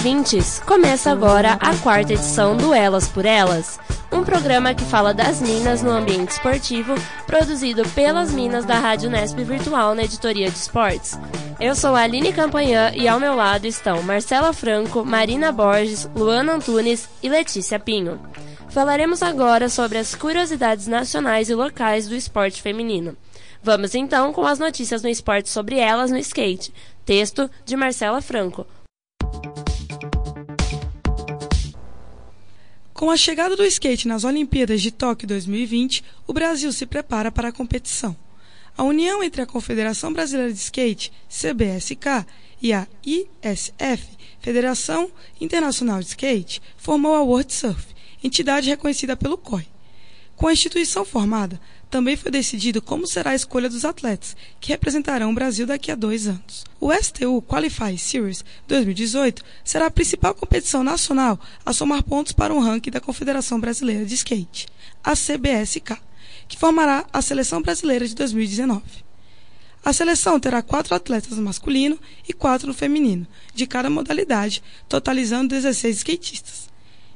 ouvintes! Começa agora a quarta edição do Elas por Elas, um programa que fala das minas no ambiente esportivo, produzido pelas minas da Rádio Nesp Virtual na editoria de esportes. Eu sou a Aline Campanhã e ao meu lado estão Marcela Franco, Marina Borges, Luana Antunes e Letícia Pinho. Falaremos agora sobre as curiosidades nacionais e locais do esporte feminino. Vamos então com as notícias no esporte sobre elas no skate. Texto de Marcela Franco. Com a chegada do skate nas Olimpíadas de Tóquio 2020, o Brasil se prepara para a competição. A união entre a Confederação Brasileira de Skate, CBSK, e a ISF, Federação Internacional de Skate, formou a World Surf, entidade reconhecida pelo COI. Com a instituição formada, também foi decidido como será a escolha dos atletas que representarão o Brasil daqui a dois anos. O STU Qualify Series 2018 será a principal competição nacional a somar pontos para um ranking da Confederação Brasileira de Skate, a CBSK, que formará a Seleção Brasileira de 2019. A seleção terá quatro atletas no masculino e quatro no feminino, de cada modalidade, totalizando 16 skatistas.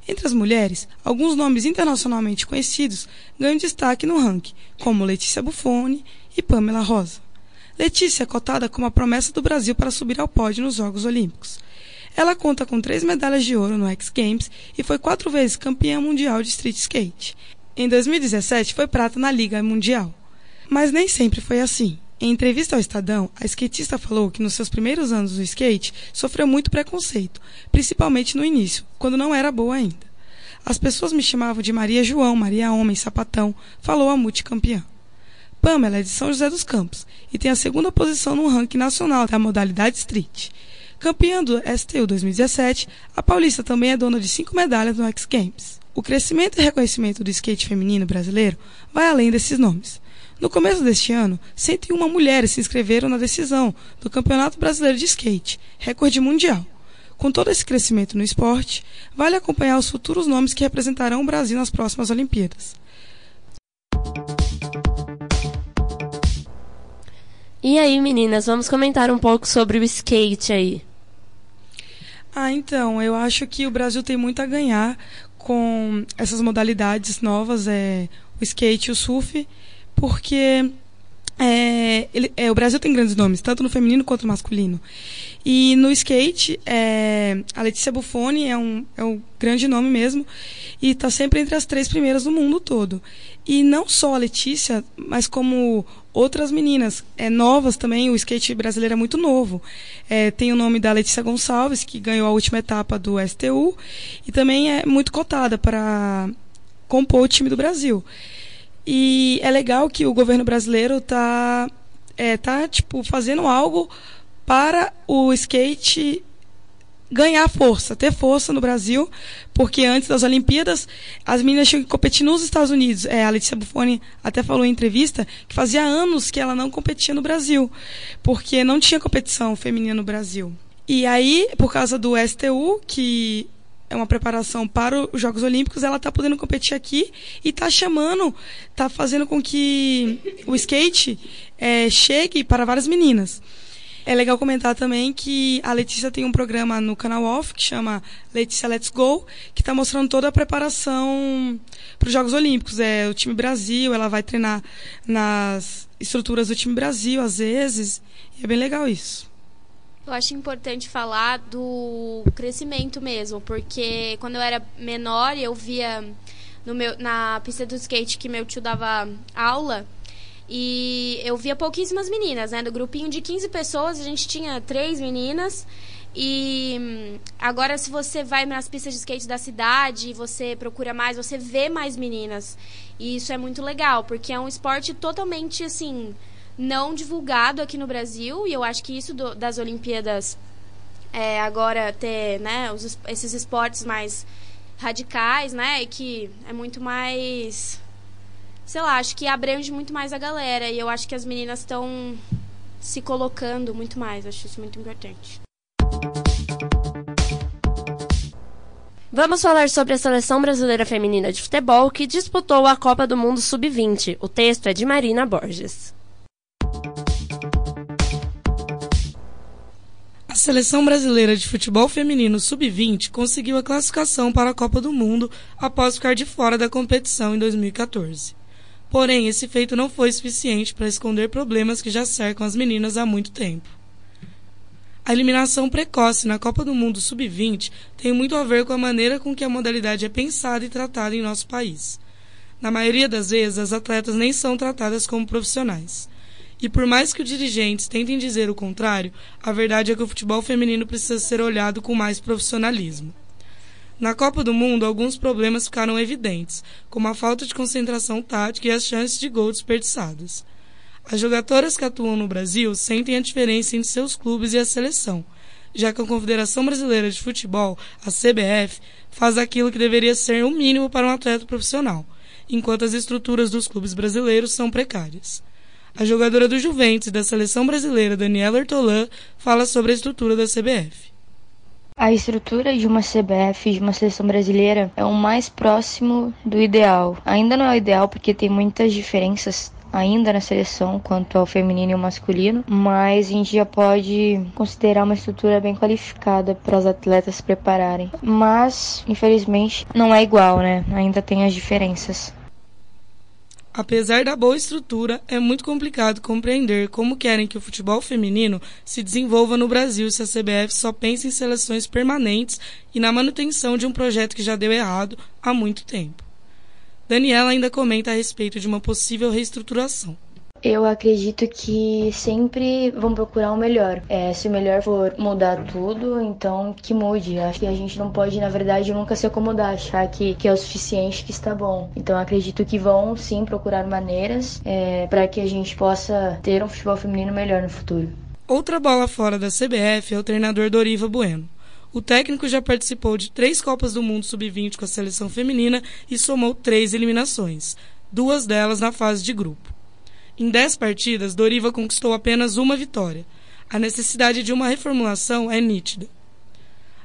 Entre as mulheres, alguns nomes internacionalmente conhecidos ganham destaque no ranking, como Letícia Buffoni e Pamela Rosa. Letícia é cotada como a promessa do Brasil para subir ao pódio nos Jogos Olímpicos. Ela conta com três medalhas de ouro no X Games e foi quatro vezes campeã mundial de street skate. Em 2017 foi prata na Liga Mundial. Mas nem sempre foi assim. Em entrevista ao Estadão, a skatista falou que nos seus primeiros anos do skate sofreu muito preconceito, principalmente no início, quando não era boa ainda. As pessoas me chamavam de Maria João, Maria Homem, Sapatão, falou a multicampeã. Pamela é de São José dos Campos e tem a segunda posição no ranking nacional da modalidade street. Campeã do STU 2017, a paulista também é dona de cinco medalhas no X Games. O crescimento e reconhecimento do skate feminino brasileiro vai além desses nomes. No começo deste ano, 101 mulheres se inscreveram na decisão do Campeonato Brasileiro de Skate, recorde mundial. Com todo esse crescimento no esporte, vale acompanhar os futuros nomes que representarão o Brasil nas próximas Olimpíadas. E aí, meninas, vamos comentar um pouco sobre o skate aí. Ah, então, eu acho que o Brasil tem muito a ganhar com essas modalidades novas, é, o skate e o surf, porque é, ele, é, o Brasil tem grandes nomes, tanto no feminino quanto no masculino. E no skate, é, a Letícia Buffoni é um, é um grande nome mesmo, e está sempre entre as três primeiras do mundo todo. E não só a Letícia, mas como outras meninas é, novas também, o skate brasileiro é muito novo. É, tem o nome da Letícia Gonçalves, que ganhou a última etapa do STU, e também é muito cotada para compor o time do Brasil. E é legal que o governo brasileiro está é, tá, tipo, fazendo algo para o skate ganhar força, ter força no Brasil, porque antes das Olimpíadas as meninas tinham que competir nos Estados Unidos. É, a Letícia Buffoni até falou em entrevista que fazia anos que ela não competia no Brasil, porque não tinha competição feminina no Brasil. E aí, por causa do STU, que é uma preparação para os Jogos Olímpicos, ela está podendo competir aqui e está chamando, está fazendo com que o skate é, chegue para várias meninas. É legal comentar também que a Letícia tem um programa no canal Off que chama Letícia Let's Go, que está mostrando toda a preparação para os Jogos Olímpicos. É o time Brasil, ela vai treinar nas estruturas do time Brasil às vezes, e é bem legal isso. Eu acho importante falar do crescimento mesmo, porque quando eu era menor eu via no meu, na pista do skate que meu tio dava aula e eu via pouquíssimas meninas, né? Do grupinho de 15 pessoas, a gente tinha três meninas. E agora, se você vai nas pistas de skate da cidade, você procura mais, você vê mais meninas. E isso é muito legal, porque é um esporte totalmente assim não divulgado aqui no Brasil, e eu acho que isso do, das Olimpíadas é, agora ter né, os, esses esportes mais radicais, né, e que é muito mais, sei lá, acho que abrange muito mais a galera, e eu acho que as meninas estão se colocando muito mais, acho isso muito importante. Vamos falar sobre a seleção brasileira feminina de futebol que disputou a Copa do Mundo Sub-20. O texto é de Marina Borges. A seleção brasileira de futebol feminino sub-20 conseguiu a classificação para a Copa do Mundo após ficar de fora da competição em 2014. Porém, esse feito não foi suficiente para esconder problemas que já cercam as meninas há muito tempo. A eliminação precoce na Copa do Mundo Sub-20 tem muito a ver com a maneira com que a modalidade é pensada e tratada em nosso país. Na maioria das vezes, as atletas nem são tratadas como profissionais. E por mais que os dirigentes tentem dizer o contrário, a verdade é que o futebol feminino precisa ser olhado com mais profissionalismo. Na Copa do Mundo, alguns problemas ficaram evidentes, como a falta de concentração tática e as chances de gol desperdiçadas. As jogadoras que atuam no Brasil sentem a diferença entre seus clubes e a seleção, já que a Confederação Brasileira de Futebol, a CBF, faz aquilo que deveria ser o mínimo para um atleta profissional, enquanto as estruturas dos clubes brasileiros são precárias. A jogadora do Juventus da seleção brasileira, Daniela Ertolan, fala sobre a estrutura da CBF. A estrutura de uma CBF, de uma seleção brasileira, é o mais próximo do ideal. Ainda não é o ideal porque tem muitas diferenças ainda na seleção quanto ao feminino e ao masculino, mas a gente já pode considerar uma estrutura bem qualificada para os atletas se prepararem. Mas, infelizmente, não é igual, né? Ainda tem as diferenças. Apesar da boa estrutura, é muito complicado compreender como querem que o futebol feminino se desenvolva no Brasil se a CBF só pensa em seleções permanentes e na manutenção de um projeto que já deu errado há muito tempo. Daniela ainda comenta a respeito de uma possível reestruturação. Eu acredito que sempre vão procurar o melhor. É, se o melhor for mudar tudo, então que mude. Acho que a gente não pode, na verdade, nunca se acomodar, achar que, que é o suficiente, que está bom. Então acredito que vão sim procurar maneiras é, para que a gente possa ter um futebol feminino melhor no futuro. Outra bola fora da CBF é o treinador Doriva Bueno. O técnico já participou de três Copas do Mundo Sub-20 com a seleção feminina e somou três eliminações, duas delas na fase de grupo. Em dez partidas, Doriva conquistou apenas uma vitória. A necessidade de uma reformulação é nítida.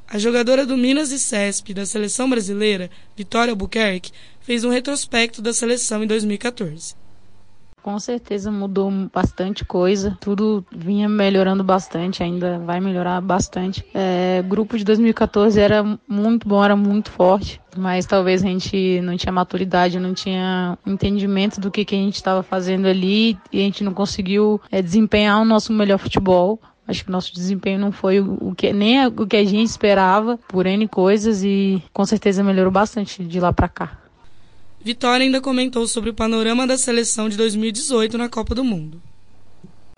A jogadora do Minas e Cesp da seleção brasileira, Vitória Albuquerque, fez um retrospecto da seleção em 2014. Com certeza mudou bastante coisa, tudo vinha melhorando bastante, ainda vai melhorar bastante. É, grupo de 2014 era muito bom, era muito forte, mas talvez a gente não tinha maturidade, não tinha entendimento do que, que a gente estava fazendo ali e a gente não conseguiu é, desempenhar o nosso melhor futebol. Acho que nosso desempenho não foi o que nem o que a gente esperava por N coisas e com certeza melhorou bastante de lá para cá. Vitória ainda comentou sobre o panorama da seleção de 2018 na Copa do Mundo.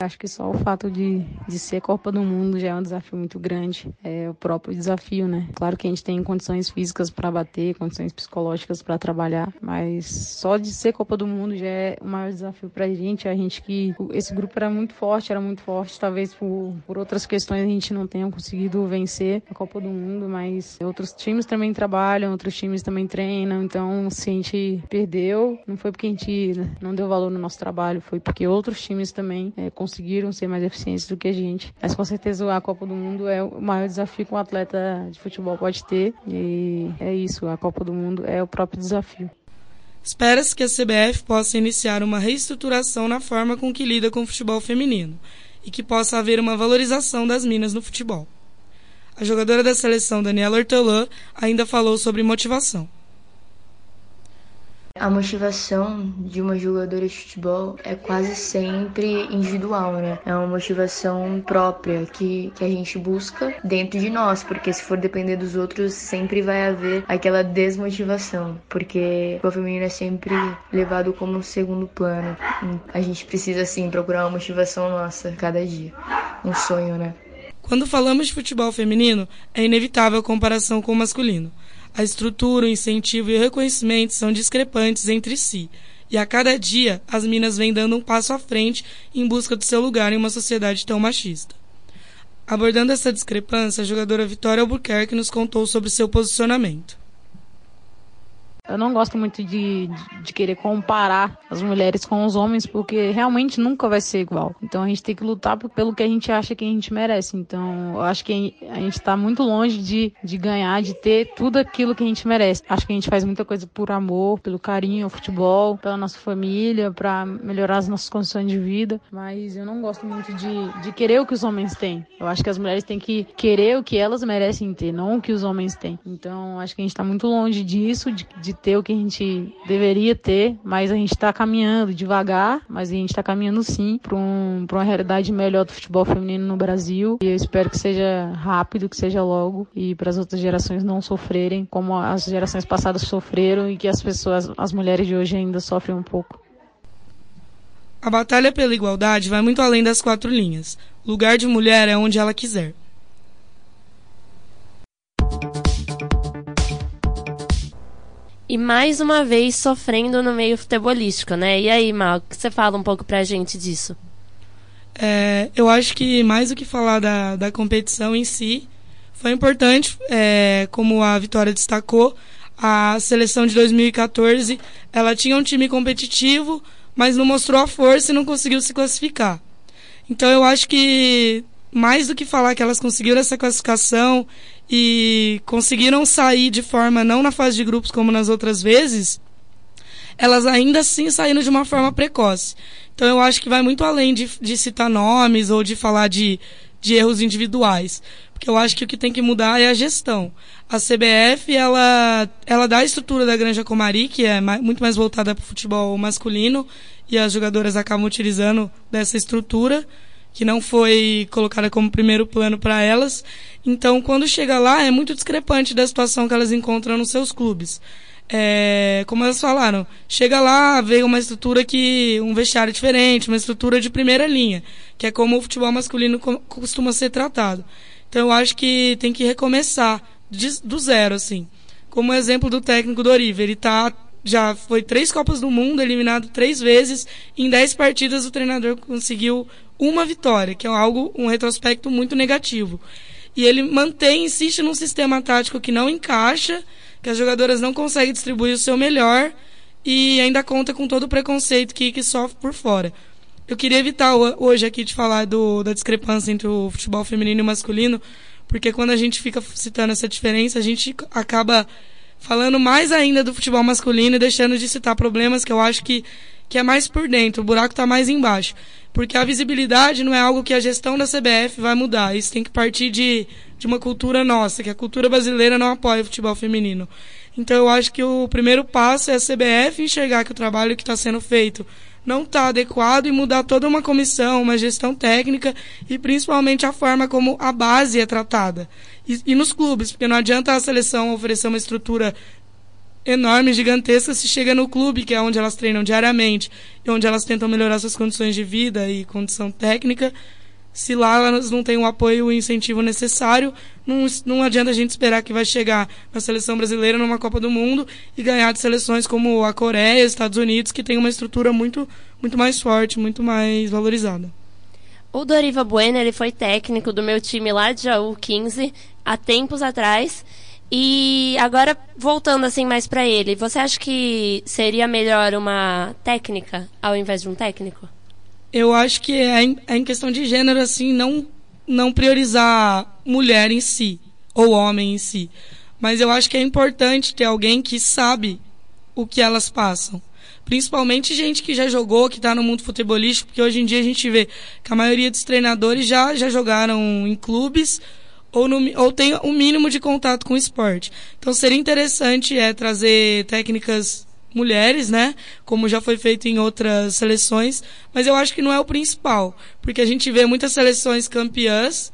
Acho que só o fato de, de ser Copa do Mundo já é um desafio muito grande. É o próprio desafio, né? Claro que a gente tem condições físicas para bater, condições psicológicas para trabalhar, mas só de ser Copa do Mundo já é o maior desafio para a gente. A gente que esse grupo era muito forte, era muito forte. Talvez por, por outras questões a gente não tenha conseguido vencer a Copa do Mundo, mas outros times também trabalham, outros times também treinam. Então, se a gente perdeu, não foi porque a gente não deu valor no nosso trabalho, foi porque outros times também é, conseguiram ser mais eficientes do que a gente. Mas com certeza a Copa do Mundo é o maior desafio que um atleta de futebol pode ter. E é isso, a Copa do Mundo é o próprio desafio. Espera-se que a CBF possa iniciar uma reestruturação na forma com que lida com o futebol feminino e que possa haver uma valorização das minas no futebol. A jogadora da seleção Daniela Hortelã ainda falou sobre motivação. A motivação de uma jogadora de futebol é quase sempre individual, né? É uma motivação própria que, que a gente busca dentro de nós, porque se for depender dos outros, sempre vai haver aquela desmotivação, porque o feminino é sempre levado como segundo plano. A gente precisa, sim, procurar uma motivação nossa cada dia. Um sonho, né? Quando falamos de futebol feminino, é inevitável a comparação com o masculino. A estrutura, o incentivo e o reconhecimento são discrepantes entre si, e a cada dia as minas vêm dando um passo à frente em busca do seu lugar em uma sociedade tão machista. Abordando essa discrepância, a jogadora Vitória Albuquerque nos contou sobre seu posicionamento. Eu não gosto muito de, de, querer comparar as mulheres com os homens, porque realmente nunca vai ser igual. Então a gente tem que lutar pelo que a gente acha que a gente merece. Então eu acho que a gente está muito longe de, de ganhar, de ter tudo aquilo que a gente merece. Acho que a gente faz muita coisa por amor, pelo carinho ao futebol, pela nossa família, para melhorar as nossas condições de vida. Mas eu não gosto muito de, de querer o que os homens têm. Eu acho que as mulheres têm que querer o que elas merecem ter, não o que os homens têm. Então acho que a gente está muito longe disso, de, de ter o que a gente deveria ter, mas a gente está caminhando devagar, mas a gente está caminhando sim para um, uma realidade melhor do futebol feminino no Brasil. E eu espero que seja rápido, que seja logo e para as outras gerações não sofrerem como as gerações passadas sofreram e que as pessoas, as mulheres de hoje ainda sofrem um pouco. A batalha pela igualdade vai muito além das quatro linhas. Lugar de mulher é onde ela quiser. E mais uma vez sofrendo no meio futebolístico, né? E aí, Mal, que você fala um pouco pra gente disso? É, eu acho que mais do que falar da, da competição em si, foi importante, é, como a Vitória destacou, a seleção de 2014, ela tinha um time competitivo, mas não mostrou a força e não conseguiu se classificar. Então eu acho que mais do que falar que elas conseguiram essa classificação e conseguiram sair de forma não na fase de grupos como nas outras vezes, elas ainda assim saíram de uma forma precoce. Então eu acho que vai muito além de, de citar nomes ou de falar de, de erros individuais. Porque eu acho que o que tem que mudar é a gestão. A CBF, ela, ela dá a estrutura da Granja Comari, que é mais, muito mais voltada para o futebol masculino, e as jogadoras acabam utilizando dessa estrutura que não foi colocada como primeiro plano para elas. Então, quando chega lá, é muito discrepante da situação que elas encontram nos seus clubes. É, como elas falaram, chega lá, vê uma estrutura que. um vestiário diferente, uma estrutura de primeira linha, que é como o futebol masculino costuma ser tratado. Então, eu acho que tem que recomeçar de, do zero, assim. Como exemplo do técnico do ele tá já foi três Copas do Mundo, eliminado três vezes. Em dez partidas, o treinador conseguiu uma vitória, que é algo, um retrospecto muito negativo. E ele mantém, insiste num sistema tático que não encaixa, que as jogadoras não conseguem distribuir o seu melhor e ainda conta com todo o preconceito que, que sofre por fora. Eu queria evitar hoje aqui de falar do, da discrepância entre o futebol feminino e masculino, porque quando a gente fica citando essa diferença, a gente acaba falando mais ainda do futebol masculino e deixando de citar problemas que eu acho que, que é mais por dentro, o buraco está mais embaixo. Porque a visibilidade não é algo que a gestão da CBF vai mudar. Isso tem que partir de, de uma cultura nossa, que a cultura brasileira não apoia o futebol feminino. Então eu acho que o primeiro passo é a CBF enxergar que o trabalho que está sendo feito não está adequado e mudar toda uma comissão, uma gestão técnica e principalmente a forma como a base é tratada. E, e nos clubes, porque não adianta a seleção oferecer uma estrutura enorme, gigantesca, se chega no clube, que é onde elas treinam diariamente e onde elas tentam melhorar suas condições de vida e condição técnica. Se lá elas não têm o apoio e o incentivo necessário, não, não adianta a gente esperar que vai chegar na seleção brasileira numa Copa do Mundo e ganhar de seleções como a Coreia, Estados Unidos, que tem uma estrutura muito, muito mais forte, muito mais valorizada. O Doriva Bueno, ele foi técnico do meu time lá de Jaú 15 há tempos atrás. E agora voltando assim mais para ele, você acha que seria melhor uma técnica ao invés de um técnico? Eu acho que é em, é em questão de gênero assim, não não priorizar mulher em si ou homem em si, mas eu acho que é importante ter alguém que sabe o que elas passam. Principalmente gente que já jogou, que está no mundo futebolístico, porque hoje em dia a gente vê que a maioria dos treinadores já, já jogaram em clubes ou, no, ou tem um mínimo de contato com o esporte. Então seria interessante é, trazer técnicas mulheres, né? Como já foi feito em outras seleções, mas eu acho que não é o principal, porque a gente vê muitas seleções campeãs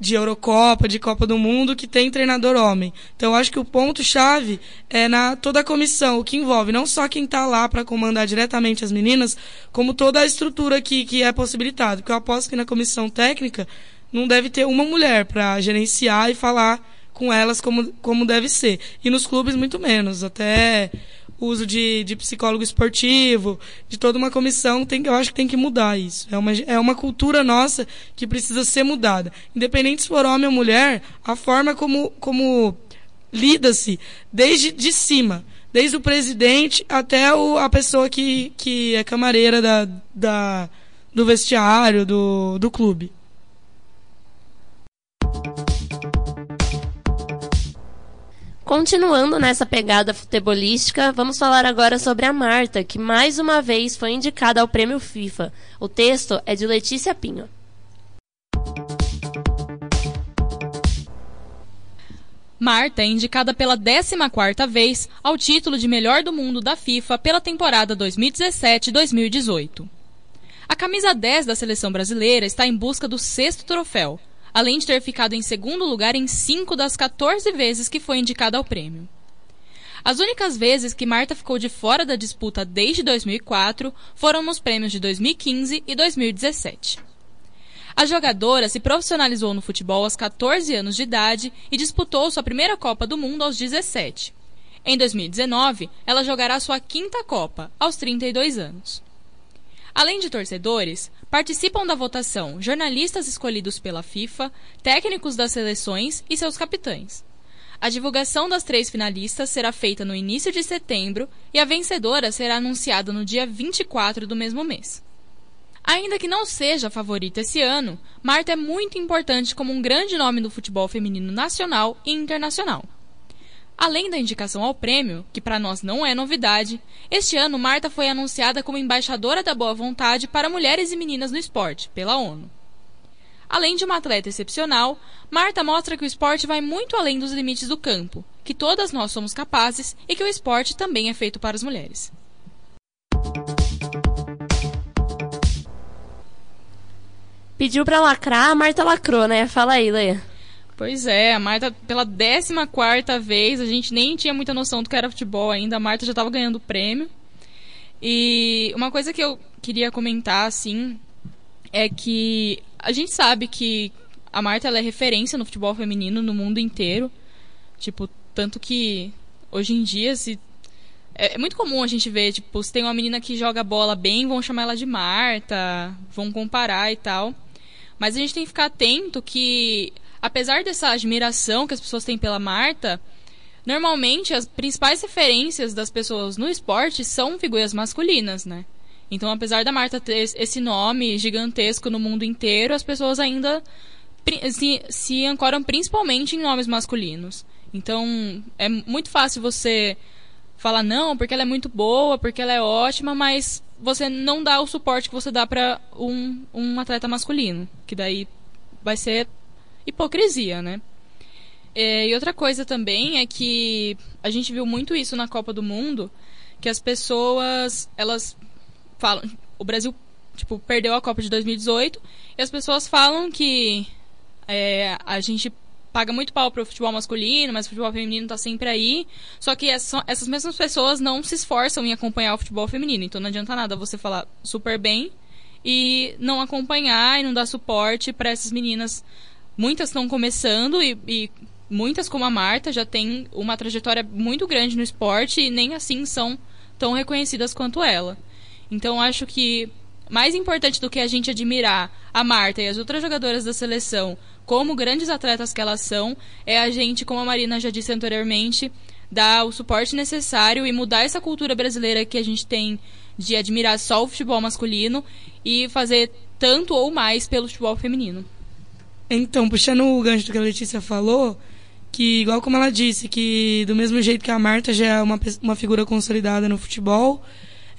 de Eurocopa, de Copa do Mundo, que tem treinador homem. Então, eu acho que o ponto-chave é na toda a comissão, o que envolve não só quem está lá para comandar diretamente as meninas, como toda a estrutura que, que é possibilitada. Porque eu aposto que na comissão técnica não deve ter uma mulher para gerenciar e falar com elas como, como deve ser. E nos clubes, muito menos. Até uso de, de psicólogo esportivo, de toda uma comissão, tem, eu acho que tem que mudar isso. É uma, é uma cultura nossa que precisa ser mudada. Independente se for homem ou mulher, a forma como, como lida-se desde de cima. desde o presidente até o, a pessoa que, que é camareira da, da, do vestiário, do, do clube. Continuando nessa pegada futebolística, vamos falar agora sobre a Marta, que mais uma vez foi indicada ao prêmio FIFA. O texto é de Letícia Pinho. Marta é indicada pela 14ª vez ao título de melhor do mundo da FIFA pela temporada 2017-2018. A camisa 10 da seleção brasileira está em busca do sexto troféu, além de ter ficado em segundo lugar em cinco das 14 vezes que foi indicada ao prêmio. As únicas vezes que Marta ficou de fora da disputa desde 2004 foram nos prêmios de 2015 e 2017. A jogadora se profissionalizou no futebol aos 14 anos de idade e disputou sua primeira Copa do Mundo aos 17. Em 2019, ela jogará sua quinta Copa, aos 32 anos. Além de torcedores, participam da votação jornalistas escolhidos pela FIFA, técnicos das seleções e seus capitães. A divulgação das três finalistas será feita no início de setembro e a vencedora será anunciada no dia 24 do mesmo mês. Ainda que não seja a favorita esse ano, Marta é muito importante como um grande nome do futebol feminino nacional e internacional. Além da indicação ao prêmio, que para nós não é novidade, este ano Marta foi anunciada como embaixadora da boa vontade para mulheres e meninas no esporte, pela ONU. Além de uma atleta excepcional, Marta mostra que o esporte vai muito além dos limites do campo, que todas nós somos capazes e que o esporte também é feito para as mulheres. Pediu para lacrar, a Marta lacrou, né? Fala aí, Leia. Pois é, a Marta, pela 14 vez, a gente nem tinha muita noção do que era futebol ainda, a Marta já estava ganhando prêmio. E uma coisa que eu queria comentar, assim, é que a gente sabe que a Marta é referência no futebol feminino no mundo inteiro. Tipo, tanto que hoje em dia se é, é muito comum a gente ver, tipo, se tem uma menina que joga bola bem, vão chamar ela de Marta, vão comparar e tal. Mas a gente tem que ficar atento que apesar dessa admiração que as pessoas têm pela Marta, normalmente as principais referências das pessoas no esporte são figuras masculinas, né? Então, apesar da Marta ter esse nome gigantesco no mundo inteiro, as pessoas ainda se, se ancoram principalmente em nomes masculinos. Então, é muito fácil você falar não, porque ela é muito boa, porque ela é ótima, mas você não dá o suporte que você dá para um, um atleta masculino, que daí vai ser hipocrisia, né? É, e outra coisa também é que a gente viu muito isso na Copa do Mundo, que as pessoas, elas falam, o Brasil, tipo, perdeu a Copa de 2018, e as pessoas falam que é, a gente paga muito pau pro futebol masculino, mas o futebol feminino tá sempre aí. Só que essa, essas mesmas pessoas não se esforçam em acompanhar o futebol feminino. Então não adianta nada você falar super bem e não acompanhar e não dar suporte para essas meninas muitas estão começando e, e, muitas, como a Marta, já têm uma trajetória muito grande no esporte e nem assim são tão reconhecidas quanto ela. Então acho que mais importante do que a gente admirar a Marta e as outras jogadoras da seleção como grandes atletas que elas são, é a gente, como a Marina já disse anteriormente, dar o suporte necessário e mudar essa cultura brasileira que a gente tem de admirar só o futebol masculino e fazer tanto ou mais pelo futebol feminino. Então, puxando o gancho do que a Letícia falou, que igual como ela disse, que do mesmo jeito que a Marta já é uma, uma figura consolidada no futebol,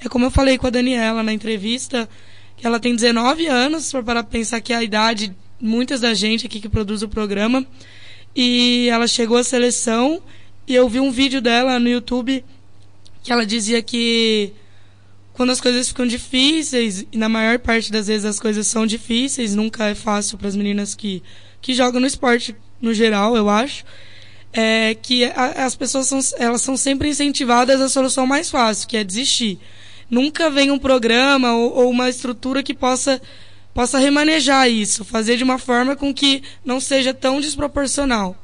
é como eu falei com a Daniela na entrevista, que ela tem 19 anos, para pensar que é a idade muitas da gente aqui que produz o programa, e ela chegou à seleção e eu vi um vídeo dela no YouTube que ela dizia que quando as coisas ficam difíceis, e na maior parte das vezes as coisas são difíceis, nunca é fácil para as meninas que, que jogam no esporte no geral, eu acho, é que a, as pessoas são, elas são sempre incentivadas à solução mais fácil, que é desistir. Nunca vem um programa ou, ou uma estrutura que possa, possa remanejar isso, fazer de uma forma com que não seja tão desproporcional.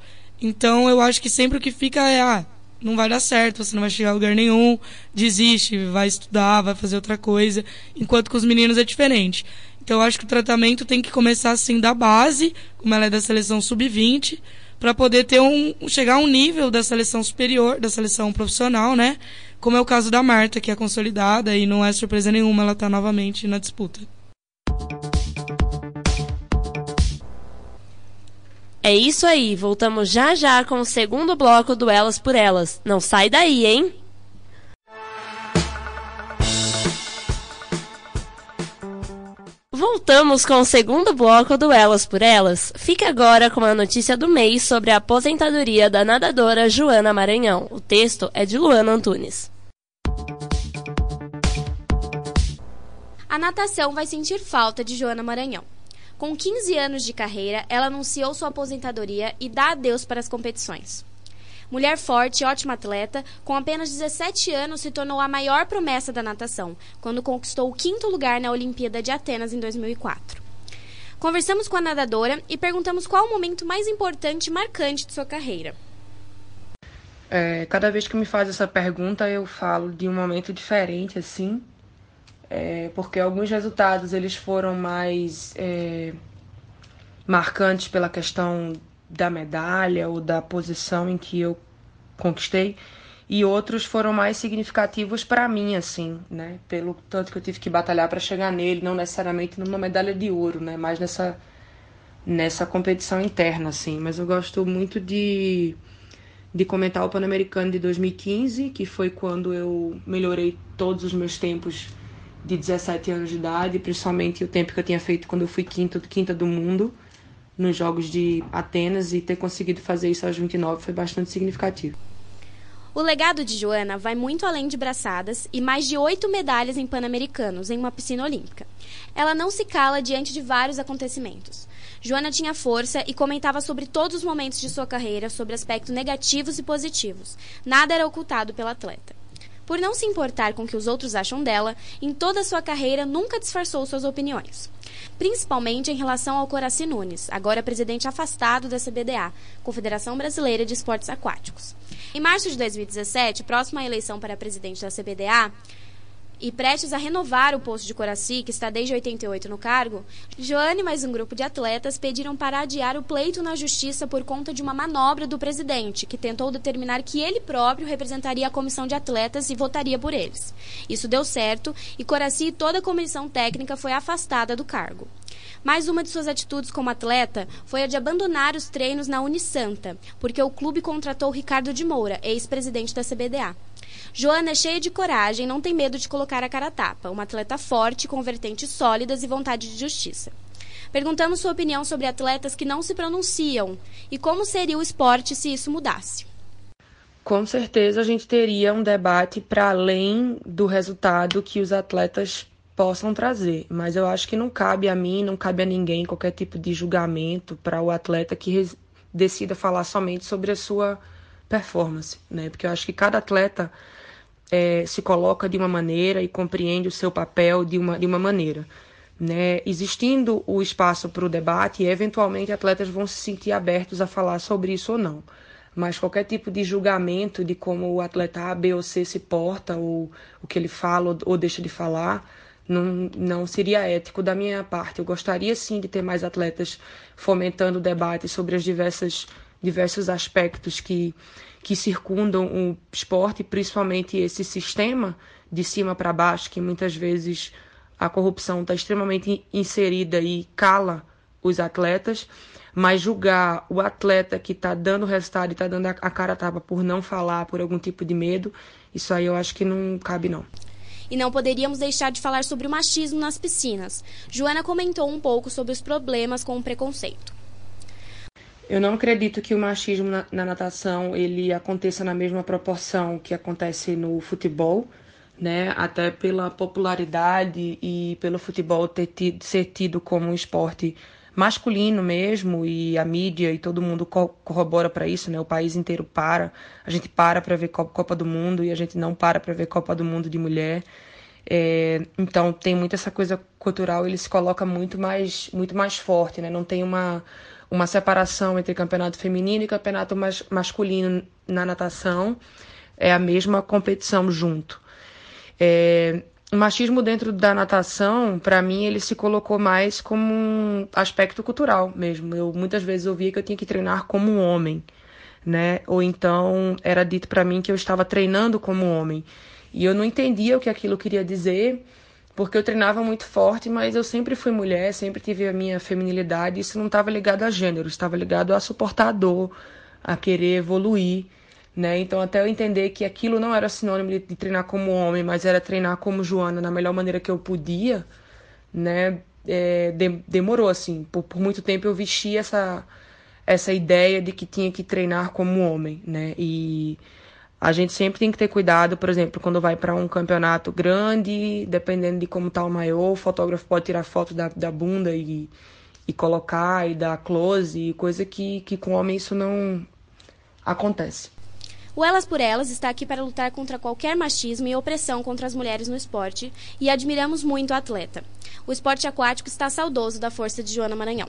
Então eu acho que sempre o que fica é, ah, não vai dar certo, você não vai chegar a lugar nenhum, desiste, vai estudar, vai fazer outra coisa, enquanto com os meninos é diferente. Então eu acho que o tratamento tem que começar assim da base, como ela é da seleção sub-20, para poder ter um chegar a um nível da seleção superior, da seleção profissional, né? como é o caso da Marta, que é consolidada e não é surpresa nenhuma ela tá novamente na disputa. É isso aí, voltamos já já com o segundo bloco do Elas por Elas. Não sai daí, hein? Voltamos com o segundo bloco do Elas por Elas. Fique agora com a notícia do mês sobre a aposentadoria da nadadora Joana Maranhão. O texto é de Luana Antunes. A natação vai sentir falta de Joana Maranhão. Com 15 anos de carreira, ela anunciou sua aposentadoria e dá adeus para as competições. Mulher forte ótima atleta, com apenas 17 anos se tornou a maior promessa da natação, quando conquistou o quinto lugar na Olimpíada de Atenas em 2004. Conversamos com a nadadora e perguntamos qual o momento mais importante e marcante de sua carreira. É, cada vez que me faz essa pergunta, eu falo de um momento diferente, assim, é, porque alguns resultados eles foram mais é, marcantes pela questão da medalha ou da posição em que eu conquistei. E outros foram mais significativos para mim assim né? Pelo tanto que eu tive que batalhar para chegar nele não necessariamente numa medalha de ouro né? Mas nessa nessa competição interna assim. Mas eu gosto muito de de comentar o Pan-Americano de 2015 que foi quando eu melhorei todos os meus tempos de 17 anos de idade, principalmente o tempo que eu tinha feito quando eu fui quinta, quinta do mundo nos Jogos de Atenas e ter conseguido fazer isso aos 29 foi bastante significativo. O legado de Joana vai muito além de braçadas e mais de oito medalhas em Pan-Americanos em uma piscina olímpica. Ela não se cala diante de vários acontecimentos. Joana tinha força e comentava sobre todos os momentos de sua carreira, sobre aspectos negativos e positivos. Nada era ocultado pela atleta. Por não se importar com o que os outros acham dela, em toda a sua carreira nunca disfarçou suas opiniões. Principalmente em relação ao Coraci Nunes, agora presidente afastado da CBDA, Confederação Brasileira de Esportes Aquáticos. Em março de 2017, próxima à eleição para presidente da CBDA, e prestes a renovar o posto de Coraci, que está desde 88 no cargo, Joane e mais um grupo de atletas pediram para adiar o pleito na justiça por conta de uma manobra do presidente, que tentou determinar que ele próprio representaria a comissão de atletas e votaria por eles. Isso deu certo e Coraci e toda a comissão técnica foi afastada do cargo. Mais uma de suas atitudes como atleta foi a de abandonar os treinos na Unisanta, porque o clube contratou Ricardo de Moura, ex-presidente da CBDA. Joana é cheia de coragem, não tem medo de colocar a cara a tapa, uma atleta forte, com vertentes sólidas e vontade de justiça. Perguntamos sua opinião sobre atletas que não se pronunciam e como seria o esporte se isso mudasse. Com certeza a gente teria um debate para além do resultado que os atletas possam trazer, mas eu acho que não cabe a mim, não cabe a ninguém qualquer tipo de julgamento para o atleta que decida falar somente sobre a sua performance, né? Porque eu acho que cada atleta é, se coloca de uma maneira e compreende o seu papel de uma, de uma maneira. Né? Existindo o espaço para o debate, eventualmente atletas vão se sentir abertos a falar sobre isso ou não. Mas qualquer tipo de julgamento de como o atleta A, B ou C se porta, ou o que ele fala ou, deixa de falar, não, não seria ético da minha parte. Eu gostaria sim de ter mais atletas fomentando o debate sobre as diversas diversos aspectos que que circundam o esporte, principalmente esse sistema de cima para baixo, que muitas vezes a corrupção está extremamente inserida e cala os atletas, mas julgar o atleta que está dando resultado e está dando a cara a tapa por não falar, por algum tipo de medo, isso aí eu acho que não cabe não. E não poderíamos deixar de falar sobre o machismo nas piscinas. Joana comentou um pouco sobre os problemas com o preconceito. Eu não acredito que o machismo na, na, natação ele aconteça na mesma proporção que acontece no futebol, né? Até pela popularidade e pelo futebol ter tido, ser tido como um esporte masculino mesmo e a mídia e todo mundo co corrobora para isso, né? O país inteiro para, a gente para para ver Copa do Mundo e a gente não para para ver Copa do Mundo de mulher. É, então tem muito essa coisa cultural, ele se coloca muito mais muito mais forte, né? Não tem uma uma separação entre campeonato feminino e campeonato mas, masculino na natação. É a mesma competição junto. É, o machismo dentro da natação, para mim, ele se colocou mais como um aspecto cultural mesmo. Eu muitas vezes ouvia que eu tinha que treinar como um homem. né? Ou então era dito para mim que eu estava treinando como homem. E eu não entendia o que aquilo queria dizer, porque eu treinava muito forte, mas eu sempre fui mulher, sempre tive a minha feminilidade, isso não estava ligado a gênero, estava ligado a suportar a dor, a querer evoluir, né? Então até eu entender que aquilo não era sinônimo de, treinar como homem, mas era treinar como Joana na melhor maneira que eu podia, né? É, de, demorou assim, por, por muito tempo eu vesti essa essa ideia de que tinha que treinar como homem, né? E a gente sempre tem que ter cuidado, por exemplo, quando vai para um campeonato grande, dependendo de como tá o maior, o fotógrafo pode tirar foto da, da bunda e, e colocar e dar close, coisa que, que com homem isso não acontece. O Elas por Elas está aqui para lutar contra qualquer machismo e opressão contra as mulheres no esporte e admiramos muito a atleta. O esporte aquático está saudoso da força de Joana Maranhão.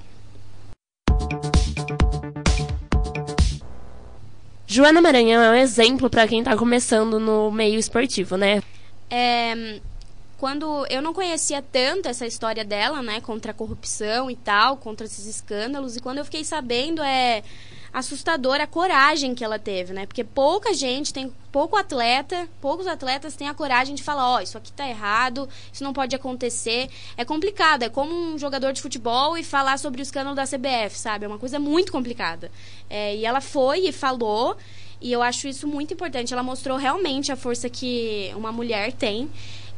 Joana Maranhão é um exemplo para quem está começando no meio esportivo, né? É, quando eu não conhecia tanto essa história dela, né, contra a corrupção e tal, contra esses escândalos, e quando eu fiquei sabendo é assustadora a coragem que ela teve, né? Porque pouca gente tem, pouco atleta, poucos atletas têm a coragem de falar, ó, oh, isso aqui tá errado, isso não pode acontecer. É complicado, é como um jogador de futebol e falar sobre o escândalo da CBF, sabe? É uma coisa muito complicada. É, e ela foi e falou, e eu acho isso muito importante. Ela mostrou realmente a força que uma mulher tem,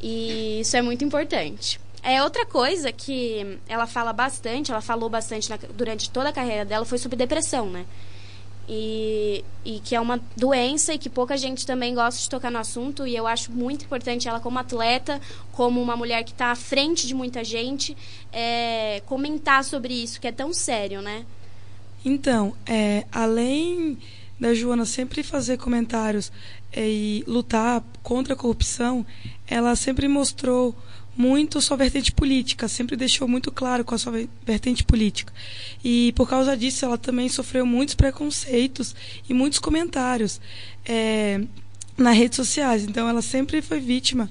e isso é muito importante. É outra coisa que ela fala bastante, ela falou bastante na, durante toda a carreira dela foi sobre depressão, né? E, e que é uma doença e que pouca gente também gosta de tocar no assunto e eu acho muito importante ela como atleta, como uma mulher que está à frente de muita gente, é, comentar sobre isso que é tão sério, né? Então, é, além da Joana sempre fazer comentários é, e lutar contra a corrupção, ela sempre mostrou muito sua vertente política, sempre deixou muito claro com a sua vertente política. E por causa disso, ela também sofreu muitos preconceitos e muitos comentários é, nas redes sociais. Então, ela sempre foi vítima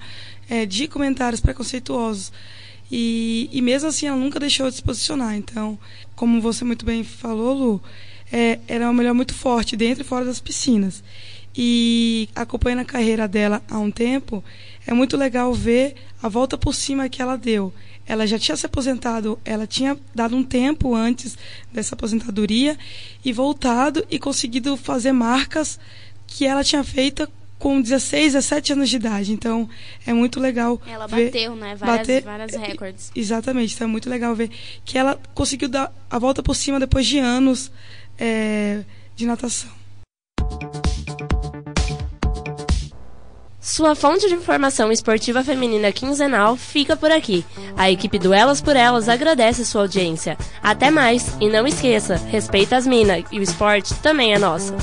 é, de comentários preconceituosos. E, e mesmo assim, ela nunca deixou de se posicionar. Então, como você muito bem falou, Lu, é, era uma mulher muito forte dentro e fora das piscinas. E acompanhando a carreira dela há um tempo, é muito legal ver a volta por cima que ela deu. Ela já tinha se aposentado, ela tinha dado um tempo antes dessa aposentadoria e voltado e conseguido fazer marcas que ela tinha feito com 16, 17 anos de idade. Então, é muito legal. Ela ver, bateu, né? Várias, bater, várias recordes. Exatamente. Então, é muito legal ver que ela conseguiu dar a volta por cima depois de anos é, de natação. Sua fonte de informação esportiva feminina quinzenal fica por aqui. A equipe do Elas por Elas agradece sua audiência. Até mais e não esqueça, respeita as minas e o esporte também é nosso.